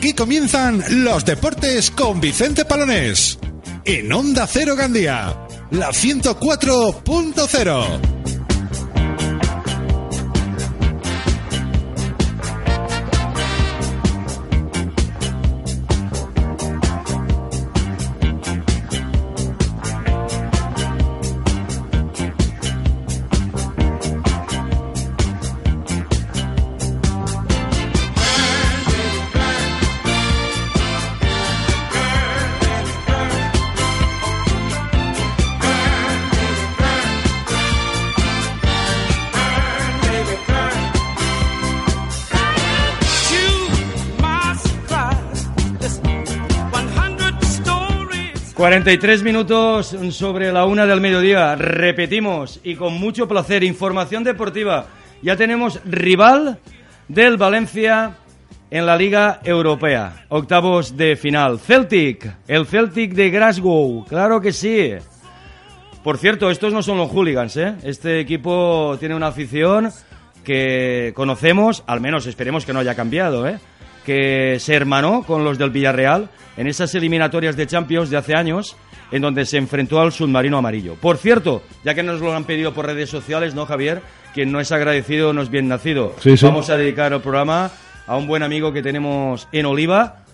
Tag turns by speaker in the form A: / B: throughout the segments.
A: Aquí comienzan los deportes con Vicente Palonés. En Onda Cero Gandía, la 104.0.
B: 43 minutos sobre la una del mediodía. Repetimos y con mucho placer, información deportiva. Ya tenemos rival del Valencia en la Liga Europea. Octavos de final. Celtic, el Celtic de Glasgow. Claro que sí. Por cierto, estos no son los hooligans, ¿eh? Este equipo tiene una afición que conocemos, al menos esperemos que no haya cambiado, ¿eh? Que se hermanó con los del Villarreal en esas eliminatorias de Champions de hace años, en donde se enfrentó al submarino amarillo. Por cierto, ya que nos lo han pedido por redes sociales, ¿no, Javier? Quien no es agradecido no es bien nacido. Vamos a dedicar el programa a un buen amigo que tenemos en Oliva,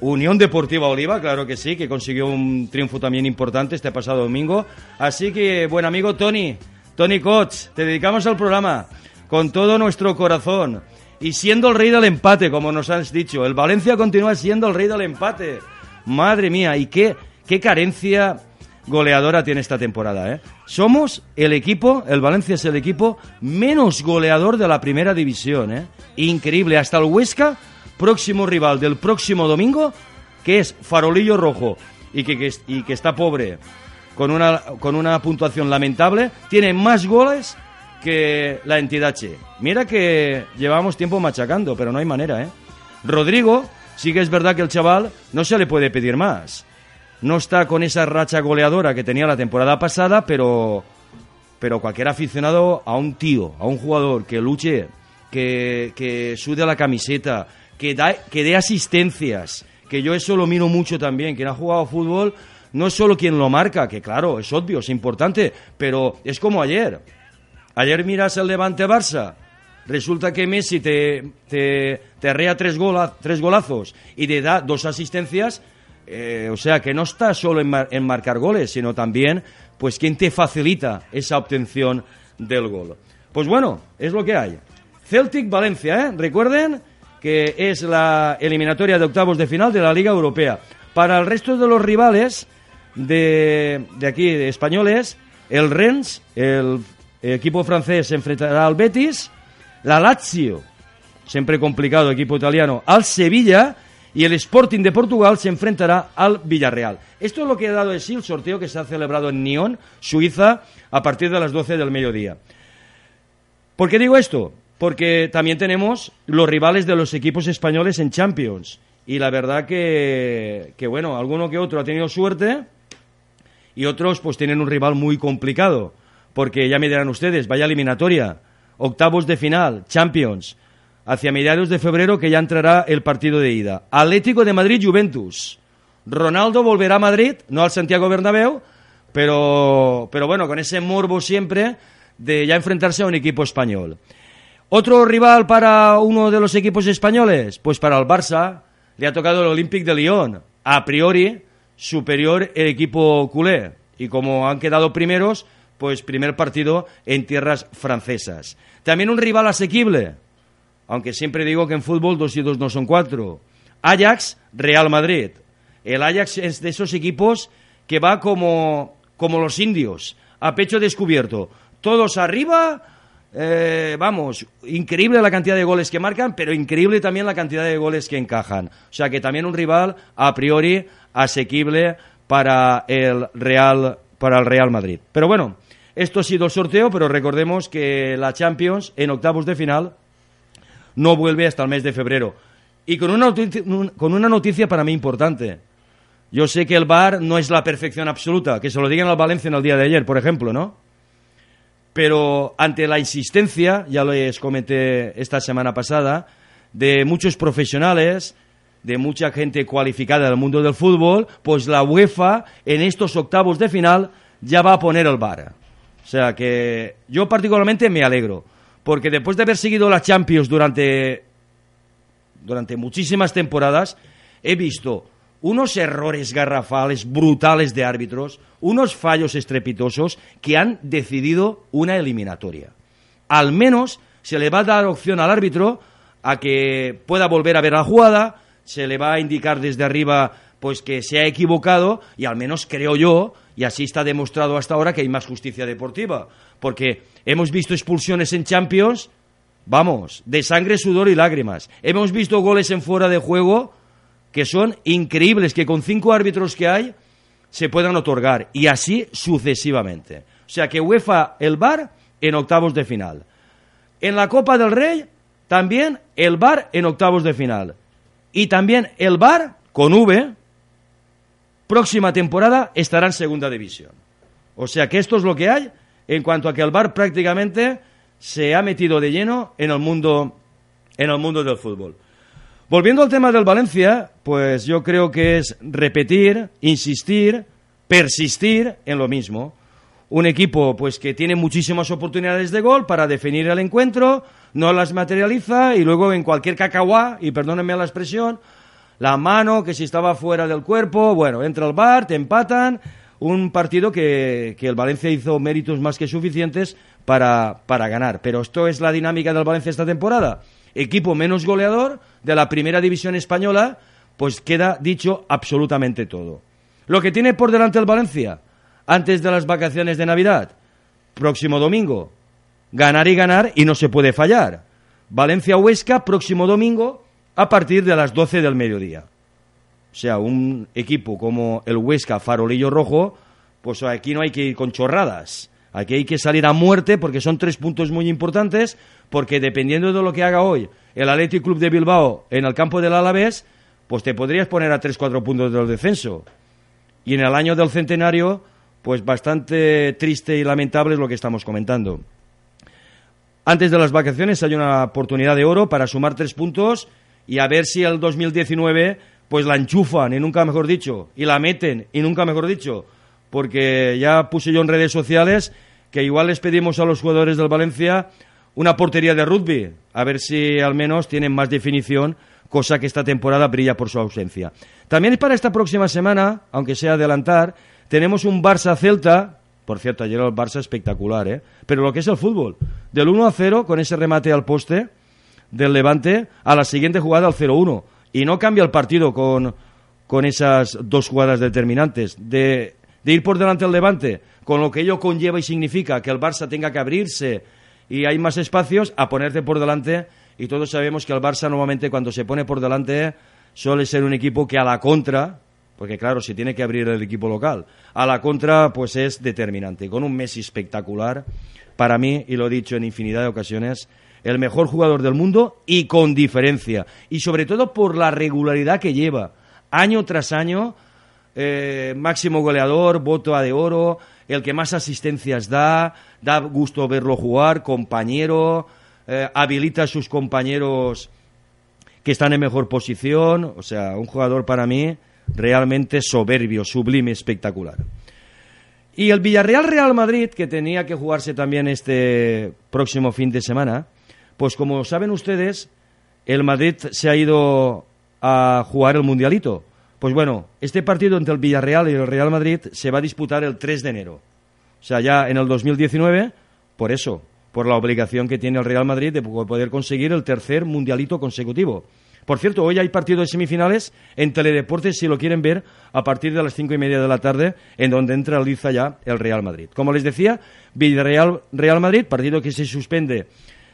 B: Unión Deportiva Oliva, claro que sí, que consiguió un triunfo también importante este pasado domingo. Así que, buen amigo Tony, Tony Koch, te dedicamos al programa con todo nuestro corazón y siendo el rey del empate, como nos has dicho. El Valencia continúa siendo el rey del empate. Madre mía, y qué, qué carencia goleadora tiene esta temporada. ¿eh? Somos el equipo, el Valencia es el equipo menos goleador de la primera división. ¿eh? Increíble, hasta el Huesca, próximo rival del próximo domingo, que es Farolillo Rojo y que, que, y que está pobre, con una, con una puntuación lamentable, tiene más goles que la entidad Che. Mira que llevamos tiempo machacando, pero no hay manera, ¿eh? Rodrigo, sí que es verdad que el chaval no se le puede pedir más. No está con esa racha goleadora que tenía la temporada pasada, pero, pero cualquier aficionado a un tío, a un jugador que luche, que, que sude la camiseta, que, da, que dé asistencias, que yo eso lo miro mucho también, quien ha jugado fútbol no es solo quien lo marca, que claro, es obvio, es importante, pero es como ayer. Ayer miras el Levante Barça, resulta que Messi te, te, te arrea tres, gola, tres golazos y te da dos asistencias, eh, o sea que no está solo en, en, marcar goles, sino también pues quien te facilita esa obtención del gol. Pues bueno, es lo que hay. Celtic Valencia, ¿eh? recuerden que es la eliminatoria de octavos de final de la Liga Europea. Para el resto de los rivales de, de aquí, de españoles, el Rennes, el el equipo francés se enfrentará al Betis, la Lazio, siempre complicado equipo italiano, al Sevilla y el Sporting de Portugal se enfrentará al Villarreal. Esto es lo que ha dado de sí el sorteo que se ha celebrado en Nyon, Suiza, a partir de las 12 del mediodía. ¿Por qué digo esto? Porque también tenemos los rivales de los equipos españoles en Champions. Y la verdad que, que bueno, alguno que otro ha tenido suerte y otros pues tienen un rival muy complicado porque ya me dirán ustedes, vaya eliminatoria, octavos de final, Champions, hacia mediados de febrero que ya entrará el partido de ida. Atlético de Madrid, Juventus. Ronaldo volverá a Madrid, no al Santiago Bernabéu, pero, pero bueno, con ese morbo siempre de ya enfrentarse a un equipo español. ¿Otro rival para uno de los equipos españoles? Pues para el Barça le ha tocado el Olympique de Lyon. A priori, superior el equipo culé. Y como han quedado primeros, pues primer partido en tierras francesas. También un rival asequible, aunque siempre digo que en fútbol dos y dos no son cuatro. Ajax, Real Madrid. El Ajax es de esos equipos que va como, como los indios, a pecho descubierto. Todos arriba eh, vamos, increíble la cantidad de goles que marcan, pero increíble también la cantidad de goles que encajan. O sea que también un rival a priori asequible para el Real, para el Real Madrid. Pero bueno, esto ha sido el sorteo, pero recordemos que la Champions en octavos de final no vuelve hasta el mes de febrero. Y con una, noticia, con una noticia para mí importante. Yo sé que el VAR no es la perfección absoluta, que se lo digan al Valencia en el día de ayer, por ejemplo, ¿no? Pero ante la insistencia, ya les comenté esta semana pasada, de muchos profesionales, de mucha gente cualificada del mundo del fútbol, pues la UEFA en estos octavos de final ya va a poner el VAR. O sea que yo particularmente me alegro, porque después de haber seguido la Champions durante, durante muchísimas temporadas, he visto unos errores garrafales brutales de árbitros, unos fallos estrepitosos que han decidido una eliminatoria. Al menos se le va a dar opción al árbitro a que pueda volver a ver la jugada, se le va a indicar desde arriba pues que se ha equivocado y al menos creo yo, y así está demostrado hasta ahora que hay más justicia deportiva, porque hemos visto expulsiones en Champions, vamos, de sangre, sudor y lágrimas. Hemos visto goles en fuera de juego que son increíbles, que con cinco árbitros que hay se puedan otorgar, y así sucesivamente. O sea que UEFA el VAR en octavos de final. En la Copa del Rey, también el VAR en octavos de final. Y también el VAR, con V, próxima temporada estará en segunda división. O sea que esto es lo que hay en cuanto a que el VAR prácticamente se ha metido de lleno en el mundo, en el mundo del fútbol. Volviendo al tema del Valencia, pues yo creo que es repetir, insistir, persistir en lo mismo. Un equipo pues que tiene muchísimas oportunidades de gol para definir el encuentro, no las materializa y luego en cualquier cacahuá, y perdónenme la expresión, la mano que si estaba fuera del cuerpo, bueno, entra el bar, te empatan, un partido que, que el Valencia hizo méritos más que suficientes para, para ganar. Pero esto es la dinámica del Valencia esta temporada equipo menos goleador de la primera división española, pues queda dicho absolutamente todo. Lo que tiene por delante el Valencia, antes de las vacaciones de Navidad, próximo domingo, ganar y ganar y no se puede fallar. Valencia-Huesca, próximo domingo, a partir de las 12 del mediodía. O sea, un equipo como el Huesca Farolillo Rojo, pues aquí no hay que ir con chorradas. Aquí hay que salir a muerte porque son tres puntos muy importantes, porque dependiendo de lo que haga hoy el Athletic Club de Bilbao en el campo del Alavés, pues te podrías poner a tres, cuatro puntos del descenso. Y en el año del centenario, pues bastante triste y lamentable es lo que estamos comentando. Antes de las vacaciones hay una oportunidad de oro para sumar tres puntos y a ver si el 2019 pues la enchufan y nunca mejor dicho, y la meten y nunca mejor dicho, porque ya puse yo en redes sociales que igual les pedimos a los jugadores del Valencia una portería de rugby, a ver si al menos tienen más definición, cosa que esta temporada brilla por su ausencia. También para esta próxima semana, aunque sea adelantar, tenemos un Barça-Celta, por cierto, ayer el Barça espectacular, ¿eh? pero lo que es el fútbol, del 1 a 0 con ese remate al poste del Levante a la siguiente jugada al 0-1. Y no cambia el partido con, con esas dos jugadas determinantes. De de ir por delante al Levante, con lo que ello conlleva y significa que el Barça tenga que abrirse y hay más espacios, a ponerte por delante. Y todos sabemos que el Barça normalmente cuando se pone por delante suele ser un equipo que a la contra, porque claro, se tiene que abrir el equipo local, a la contra pues es determinante. Con un Messi espectacular, para mí, y lo he dicho en infinidad de ocasiones, el mejor jugador del mundo y con diferencia. Y sobre todo por la regularidad que lleva, año tras año, eh, máximo goleador, voto a de oro, el que más asistencias da, da gusto verlo jugar, compañero, eh, habilita a sus compañeros que están en mejor posición, o sea, un jugador para mí realmente soberbio, sublime, espectacular. Y el Villarreal Real Madrid, que tenía que jugarse también este próximo fin de semana, pues como saben ustedes, el Madrid se ha ido a jugar el Mundialito. Pues bueno, este partido entre el Villarreal y el Real Madrid se va a disputar el 3 de enero. O sea, ya en el 2019, por eso, por la obligación que tiene el Real Madrid de poder conseguir el tercer mundialito consecutivo. Por cierto, hoy hay partido de semifinales en Teledeportes, si lo quieren ver, a partir de las cinco y media de la tarde, en donde entra Liza ya el Real Madrid. Como les decía, Villarreal Real Madrid, partido que se suspende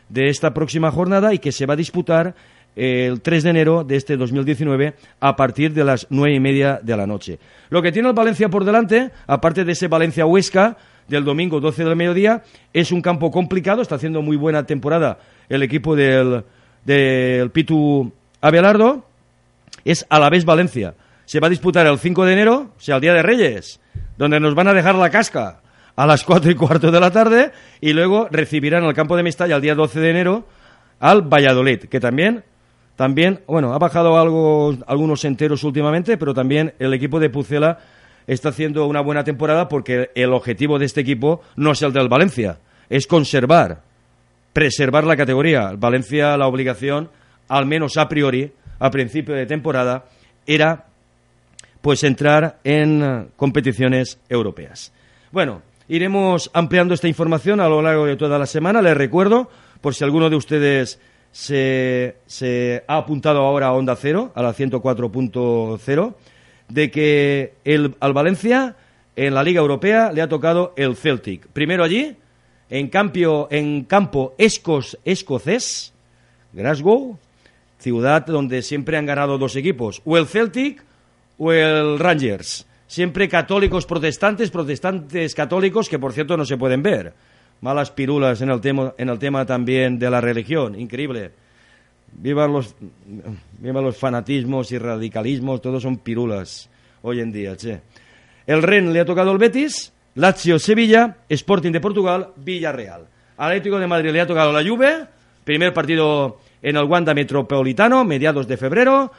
B: de esta próxima jornada y que se va a disputar el 3 de enero de este 2019 a partir de las nueve y media de la noche. Lo que tiene el Valencia por delante, aparte de ese Valencia-Huesca del domingo 12 del mediodía, es un campo complicado, está haciendo muy buena temporada el equipo del, del Pitu Abelardo, es a la vez Valencia. Se va a disputar el 5 de enero, o sea, el Día de Reyes, donde nos van a dejar la casca a las 4 y cuarto de la tarde y luego recibirán al campo de Mestalla el día 12 de enero al Valladolid, que también también, bueno, ha bajado algo, algunos enteros últimamente, pero también el equipo de Pucela está haciendo una buena temporada porque el objetivo de este equipo no es el del Valencia, es conservar, preservar la categoría. Valencia, la obligación, al menos a priori, a principio de temporada, era pues entrar en competiciones europeas. Bueno, iremos ampliando esta información a lo largo de toda la semana. Les recuerdo, por si alguno de ustedes se, ha apuntado ahora a Onda Cero, a la 104.0, de que el, al Valencia en la Liga Europea le ha tocado el Celtic. Primero allí, en, en campo escos, escocés, Glasgow, ciudad donde siempre han ganado dos equipos, o el Celtic o el Rangers. Siempre católicos protestantes, protestantes católicos, que por cierto no se pueden ver malas pirulas en el tema, también de la religión, increíble. Vivan los, viva los fanatismos y radicalismos, todos son pirulas hoy en día, che. El Ren le ha tocado el Betis, Lazio Sevilla, Sporting de Portugal, Villarreal. Atlético de Madrid le ha tocado la Juve, primer partido en el Wanda Metropolitano, mediados de febrero.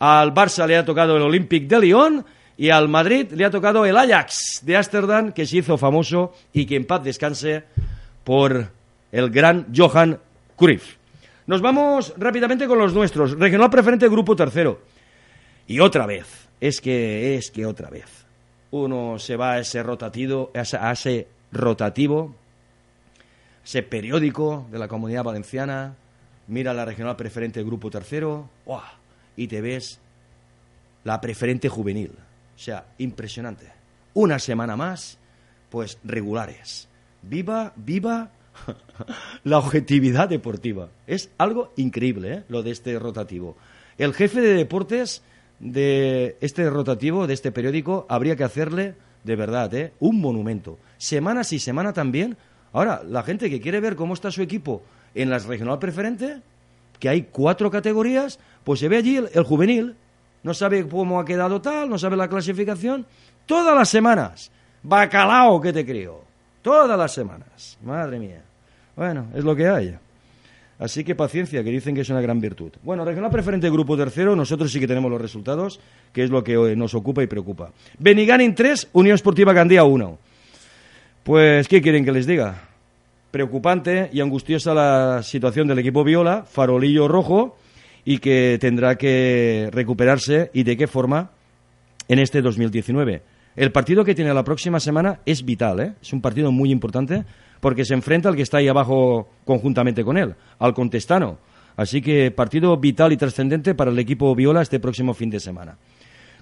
B: Al Barça le ha tocado el Olympic de Lyon y al Madrid le ha tocado el Ajax de Ámsterdam, que se hizo famoso y que en paz descanse por el gran Johan Cruyff. Nos vamos rápidamente con los nuestros. Regional preferente grupo tercero. Y otra vez, es que, es que otra vez. Uno se va a ese rotativo, a ese rotativo, ese periódico de la comunidad valenciana, mira la regional preferente grupo tercero, y te ves la preferente juvenil. O sea, impresionante. Una semana más, pues regulares. Viva, viva la objetividad deportiva. Es algo increíble, ¿eh? lo de este rotativo. El jefe de deportes de este rotativo, de este periódico, habría que hacerle, de verdad, ¿eh? un monumento. Semana sí, semana también. Ahora, la gente que quiere ver cómo está su equipo en las regional preferente, que hay cuatro categorías, pues se ve allí el juvenil, no sabe cómo ha quedado tal, no sabe la clasificación. Todas las semanas. Bacalao que te creo. Todas las semanas. Madre mía. Bueno, es lo que hay. Así que paciencia, que dicen que es una gran virtud. Bueno, regional preferente grupo tercero, nosotros sí que tenemos los resultados, que es lo que hoy nos ocupa y preocupa. Beniganin 3, Unión Esportiva Gandía 1. Pues, ¿qué quieren que les diga? Preocupante y angustiosa la situación del equipo Viola, farolillo rojo, y que tendrá que recuperarse y de qué forma en este 2019. El partido que tiene la próxima semana es vital, ¿eh? es un partido muy importante porque se enfrenta al que está ahí abajo conjuntamente con él, al Contestano. Así que partido vital y trascendente para el equipo Viola este próximo fin de semana.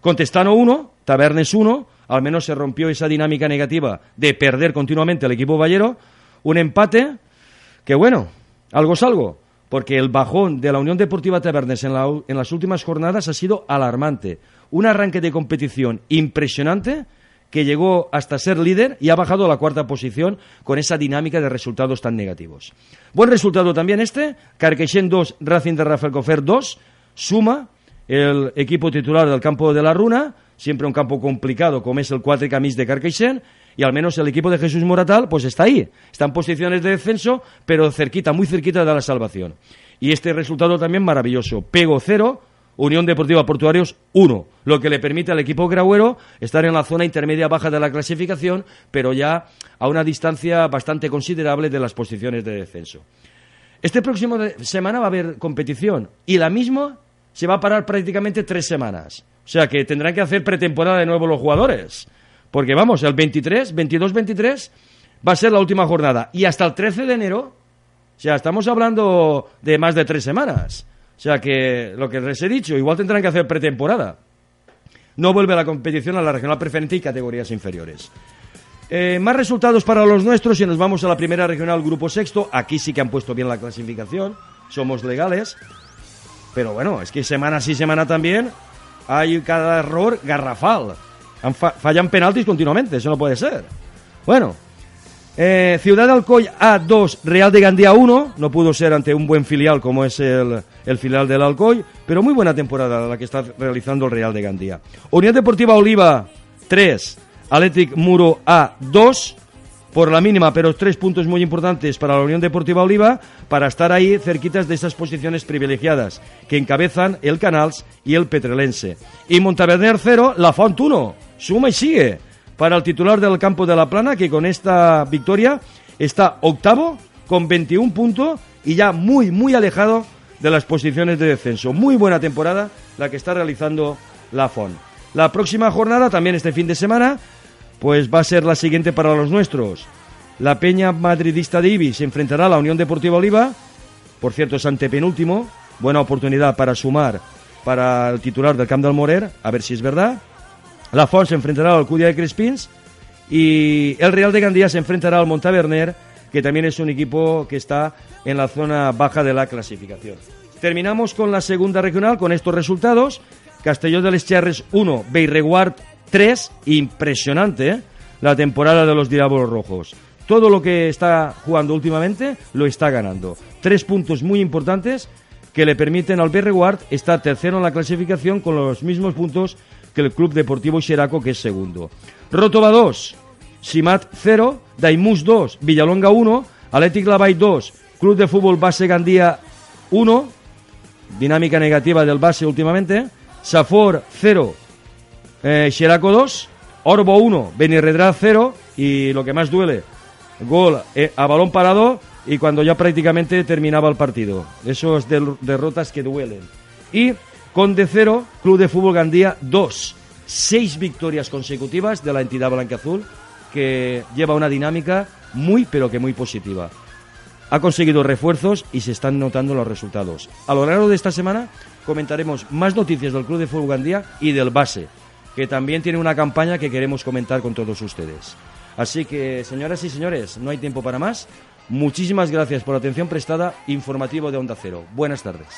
B: Contestano 1, Tabernes 1, al menos se rompió esa dinámica negativa de perder continuamente al equipo Ballero. Un empate que, bueno, algo es algo porque el bajón de la Unión Deportiva Tabernes en, las últimas jornadas ha sido alarmante. Un arranque de competición impresionante que llegó hasta ser líder y ha bajado a la cuarta posición con esa dinámica de resultados tan negativos. Buen resultado también este, Carqueixen 2, Racing de Rafael Cofer 2, suma el equipo titular del campo de la Runa, siempre un campo complicado como es el Cuatro Camis de Carqueixen, y al menos el equipo de Jesús Moratal pues está ahí, está en posiciones de descenso, pero cerquita, muy cerquita de la salvación. Y este resultado también maravilloso, Pego cero, Unión Deportiva Portuarios 1, lo que le permite al equipo grauero estar en la zona intermedia baja de la clasificación, pero ya a una distancia bastante considerable de las posiciones de descenso. Este próximo semana va a haber competición y la misma se va a parar prácticamente tres semanas. O sea que tendrán que hacer pretemporada de nuevo los jugadores. Porque vamos, el 23, 22-23 va a ser la última jornada. Y hasta el 13 de enero, o sea, estamos hablando de más de tres semanas. O sea que lo que les he dicho, igual tendrán que hacer pretemporada. No vuelve la competición a la regional preferente y categorías inferiores. Eh, más resultados para los nuestros y nos vamos a la primera regional grupo sexto. Aquí sí que han puesto bien la clasificación. Somos legales. Pero bueno, es que semana sí, semana también hay cada error garrafal. Fallan penaltis continuamente, eso no puede ser. Bueno, eh, Ciudad Alcoy A2, Real de Gandía 1, no pudo ser ante un buen filial como es el, el, filial del Alcoy, pero muy buena temporada la que está realizando el Real de Gandía. Unión Deportiva Oliva 3, Athletic Muro A2, por la mínima, pero tres puntos muy importantes para la Unión Deportiva Oliva para estar ahí cerquitas de esas posiciones privilegiadas que encabezan el Canals y el Petrelense. Y Montaverner 0, La Font 1, suma y sigue para el titular del campo de la Plana, que con esta victoria está octavo con 21 puntos y ya muy, muy alejado de las posiciones de descenso. Muy buena temporada la que está realizando la FON. La próxima jornada, también este fin de semana, pues va a ser la siguiente para los nuestros. La Peña Madridista de Ibi se enfrentará a la Unión Deportiva Oliva. Por cierto, es antepenúltimo. Buena oportunidad para sumar para el titular del Camp del Morer, a ver si es verdad. La Font se enfrentará al Cudia de Crespins y el Real de Gandía se enfrentará al Montaverner, que también es un equipo que está en la zona baja de la clasificación. Terminamos con la segunda regional con estos resultados. Castelló de les Charres 1, Beireguard 3. Impresionante ¿eh? la temporada de los Diablos Rojos. Todo lo que está jugando últimamente lo está ganando. Tres puntos muy importantes que le permiten al Beireguard estar tercero en la clasificación con los mismos puntos que el Club Deportivo Xeraco, que es segundo. Rotova 2, Simat 0, Daimus 2, Villalonga 1, Athletic Lavai 2, Club de Fútbol Base Gandía 1, dinámica negativa del base últimamente, Safor 0, eh, Xeraco 2, Orbo 1, Benirredra 0 y lo que más duele, gol eh, a balón parado y cuando ya prácticamente terminaba el partido. Esos derrotas que duelen. Y Conde 0, Club de Fútbol Gandía 2. Seis victorias consecutivas de la entidad blanca-azul que lleva una dinámica muy pero que muy positiva. Ha conseguido refuerzos y se están notando los resultados. A lo largo de esta semana comentaremos más noticias del Club de Fútbol Gandía y del base, que también tiene una campaña que queremos comentar con todos ustedes. Así que, señoras y señores, no hay tiempo para más. Muchísimas gracias por la atención prestada. Informativo de Onda Cero. Buenas tardes.